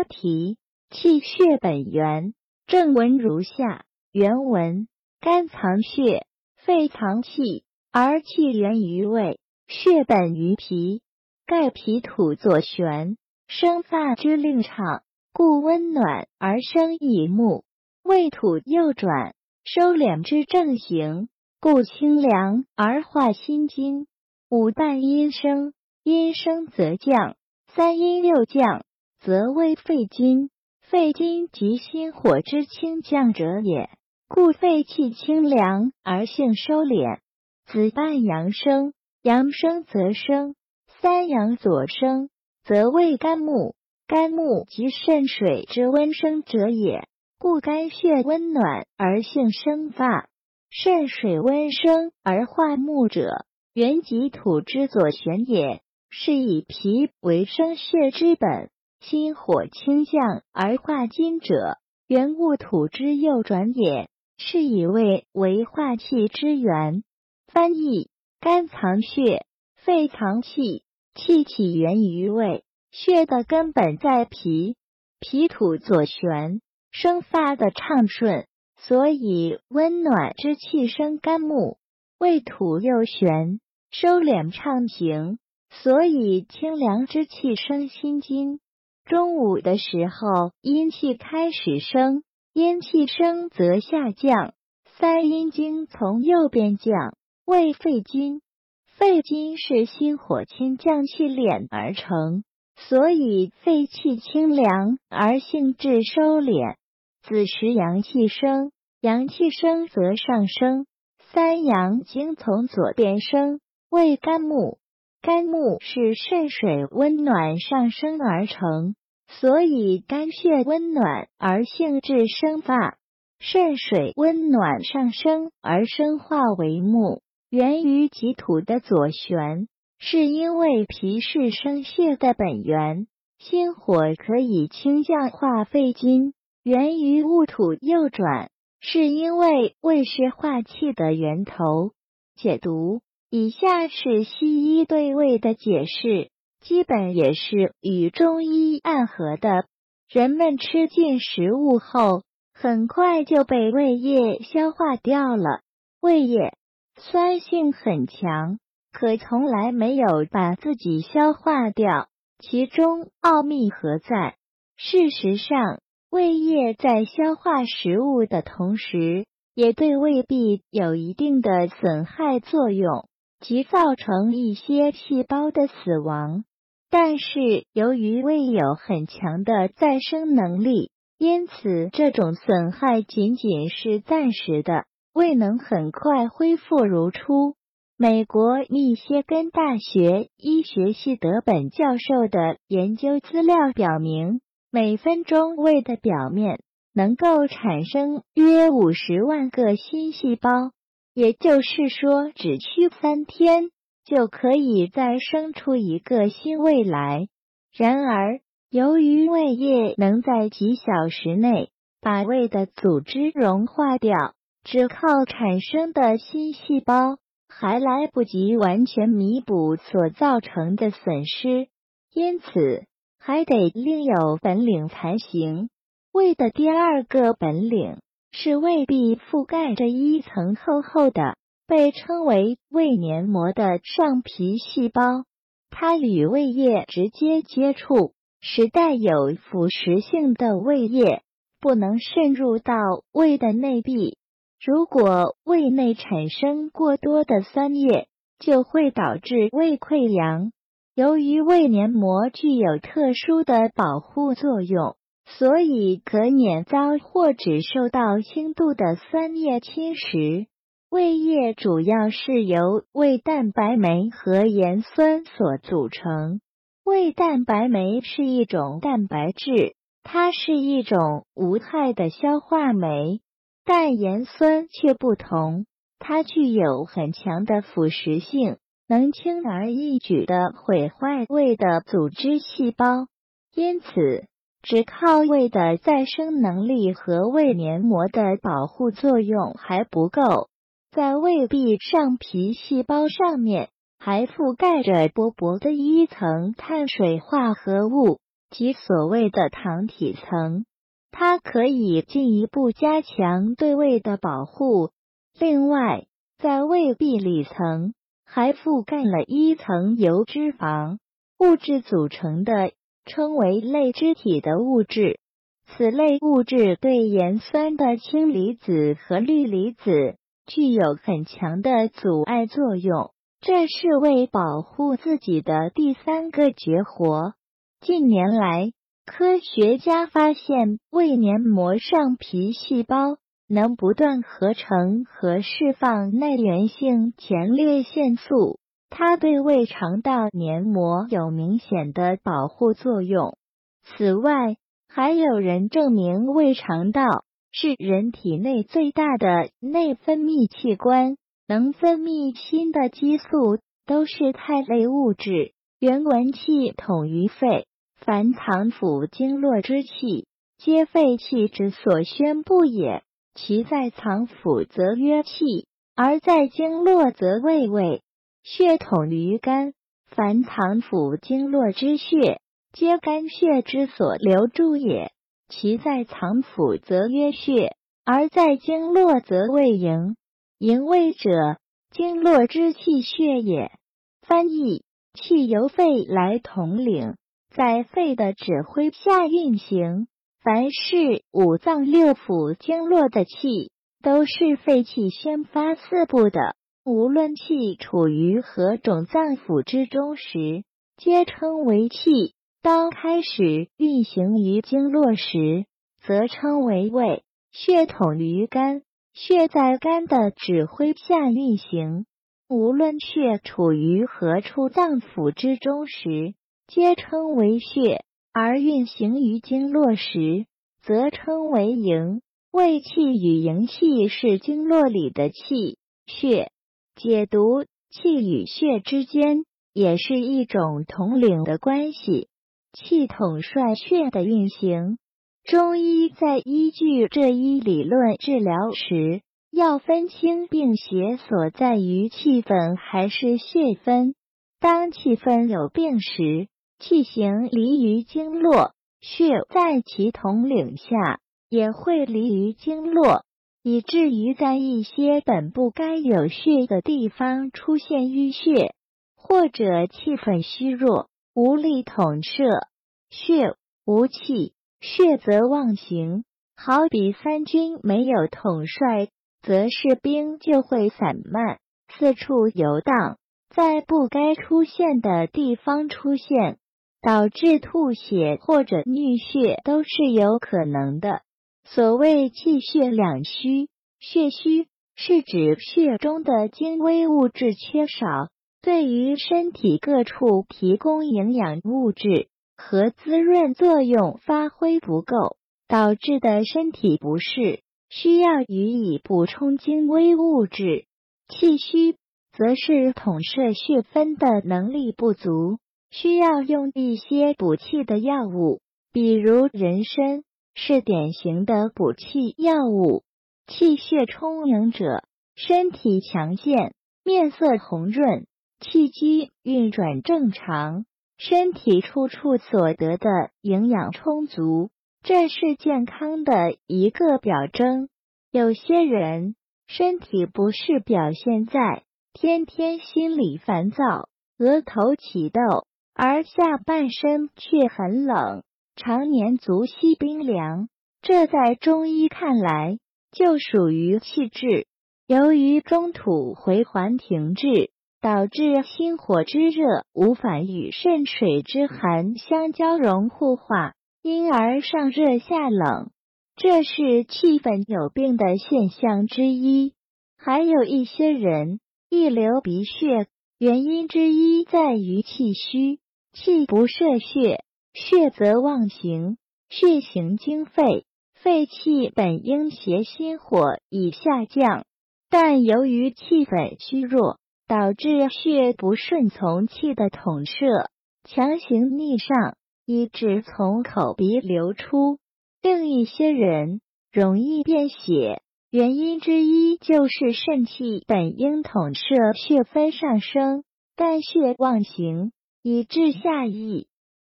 标题：气血本源。正文如下：原文：肝藏血，肺藏气，而气源于胃，血本于脾。盖脾土左旋，生发之令畅，故温暖而生乙木；胃土右转，收敛之正行，故清凉而化心经。五旦阴生，阴生则降；三阴六降，则为肺经。肺经即心火之清降者也，故肺气清凉而性收敛。子半阳生，阳生则生。三阳左生，则为肝木。肝木即肾水之温生者也，故肝血温暖而性生发。肾水温生而化木者，原即土之左旋也。是以脾为生血之本，心火清降而化金者，原物土之右转也。是以胃为化气之源。翻译：肝藏血，肺藏气。气起源于胃，血的根本在脾，脾土左旋，生发的畅顺，所以温暖之气生肝木；胃土右旋，收敛畅行，所以清凉之气生心经。中午的时候，阴气开始升，阴气升则下降，三阴经从右边降，胃肺经。肺经是心火清降气敛而成，所以肺气清凉而性质收敛。子时阳气升，阳气升则上升，三阳经从左边升，为肝木。肝木是肾水温暖上升而成，所以肝血温暖而性质生发，肾水温暖上升而生化为木。源于己土的左旋，是因为脾是生血的本源，心火可以清降化肺经；源于戊土右转，是因为胃是化气的源头。解读以下是西医对胃的解释，基本也是与中医暗合的。人们吃进食物后，很快就被胃液消化掉了。胃液。酸性很强，可从来没有把自己消化掉。其中奥秘何在？事实上，胃液在消化食物的同时，也对胃壁有一定的损害作用，即造成一些细胞的死亡。但是，由于胃有很强的再生能力，因此这种损害仅仅是暂时的。未能很快恢复如初。美国密歇根大学医学系德本教授的研究资料表明，每分钟胃的表面能够产生约五十万个新细胞，也就是说，只需三天就可以再生出一个新胃来。然而，由于胃液能在几小时内把胃的组织融化掉。只靠产生的新细胞还来不及完全弥补所造成的损失，因此还得另有本领才行。胃的第二个本领是胃壁覆盖着一层厚厚的，被称为胃黏膜的上皮细胞，它与胃液直接接触，使带有腐蚀性的胃液不能渗入到胃的内壁。如果胃内产生过多的酸液，就会导致胃溃疡。由于胃黏膜具有特殊的保护作用，所以可免遭或只受到轻度的酸液侵蚀。胃液主要是由胃蛋白酶和盐酸所组成。胃蛋白酶是一种蛋白质，它是一种无害的消化酶。但盐酸却不同，它具有很强的腐蚀性，能轻而易举的毁坏胃的组织细胞。因此，只靠胃的再生能力和胃黏膜的保护作用还不够，在胃壁上皮细胞上面还覆盖着薄薄的一层碳水化合物，即所谓的糖体层。它可以进一步加强对胃的保护。另外，在胃壁里层还覆盖了一层由脂肪物质组成的，称为类脂体的物质。此类物质对盐酸的氢离子和氯离子具有很强的阻碍作用，这是为保护自己的第三个绝活。近年来，科学家发现胃黏膜上皮细胞能不断合成和释放耐源性前列腺素，它对胃肠道黏膜有明显的保护作用。此外，还有人证明胃肠道是人体内最大的内分泌器官，能分泌新的激素都是肽类物质。原文气统于肺，凡藏腑经络之气，皆肺气之所宣布也。其在藏腑则曰气，而在经络则谓胃。血统于肝，凡藏腑经络之血。皆肝血之所留住也，其在藏腑则曰血，而在经络则谓营。营卫者，经络之气血也。翻译：气由肺来统领，在肺的指挥下运行。凡是五脏六腑经络的气，都是肺气宣发四部的。无论气处于何种脏腑之中时，皆称为气。当开始运行于经络时，则称为胃。血统于肝，血在肝的指挥下运行。无论血处于何处脏腑之中时，皆称为血；而运行于经络时，则称为营。胃气与营气是经络里的气血。解读气与血之间，也是一种统领的关系。气统帅血的运行，中医在依据这一理论治疗时，要分清病邪所在于气分还是血分。当气分有病时，气行离于经络，血在其统领下也会离于经络，以至于在一些本不该有血的地方出现淤血，或者气分虚弱。无力统摄血无气，血则妄行。好比三军没有统帅，则士兵就会散漫，四处游荡，在不该出现的地方出现，导致吐血或者溺血都是有可能的。所谓气血两虚，血虚是指血中的精微物质缺少。对于身体各处提供营养物质和滋润作用发挥不够，导致的身体不适，需要予以补充精微物质。气虚则是统摄血分的能力不足，需要用一些补气的药物，比如人参是典型的补气药物。气血充盈者，身体强健，面色红润。气机运转正常，身体处处所得的营养充足，这是健康的一个表征。有些人身体不适表现在天天心里烦躁、额头起痘，而下半身却很冷，常年足膝冰凉，这在中医看来就属于气滞。由于中土回环停滞。导致心火之热无法与肾水之寒相交融互化，因而上热下冷，这是气分有病的现象之一。还有一些人易流鼻血，原因之一在于气虚，气不摄血，血则妄行，血行经肺，肺气本应携心火以下降，但由于气本虚弱。导致血不顺从气的统摄，强行逆上，以致从口鼻流出。另一些人容易便血，原因之一就是肾气本应统摄血分上升，但血妄行，以致下溢。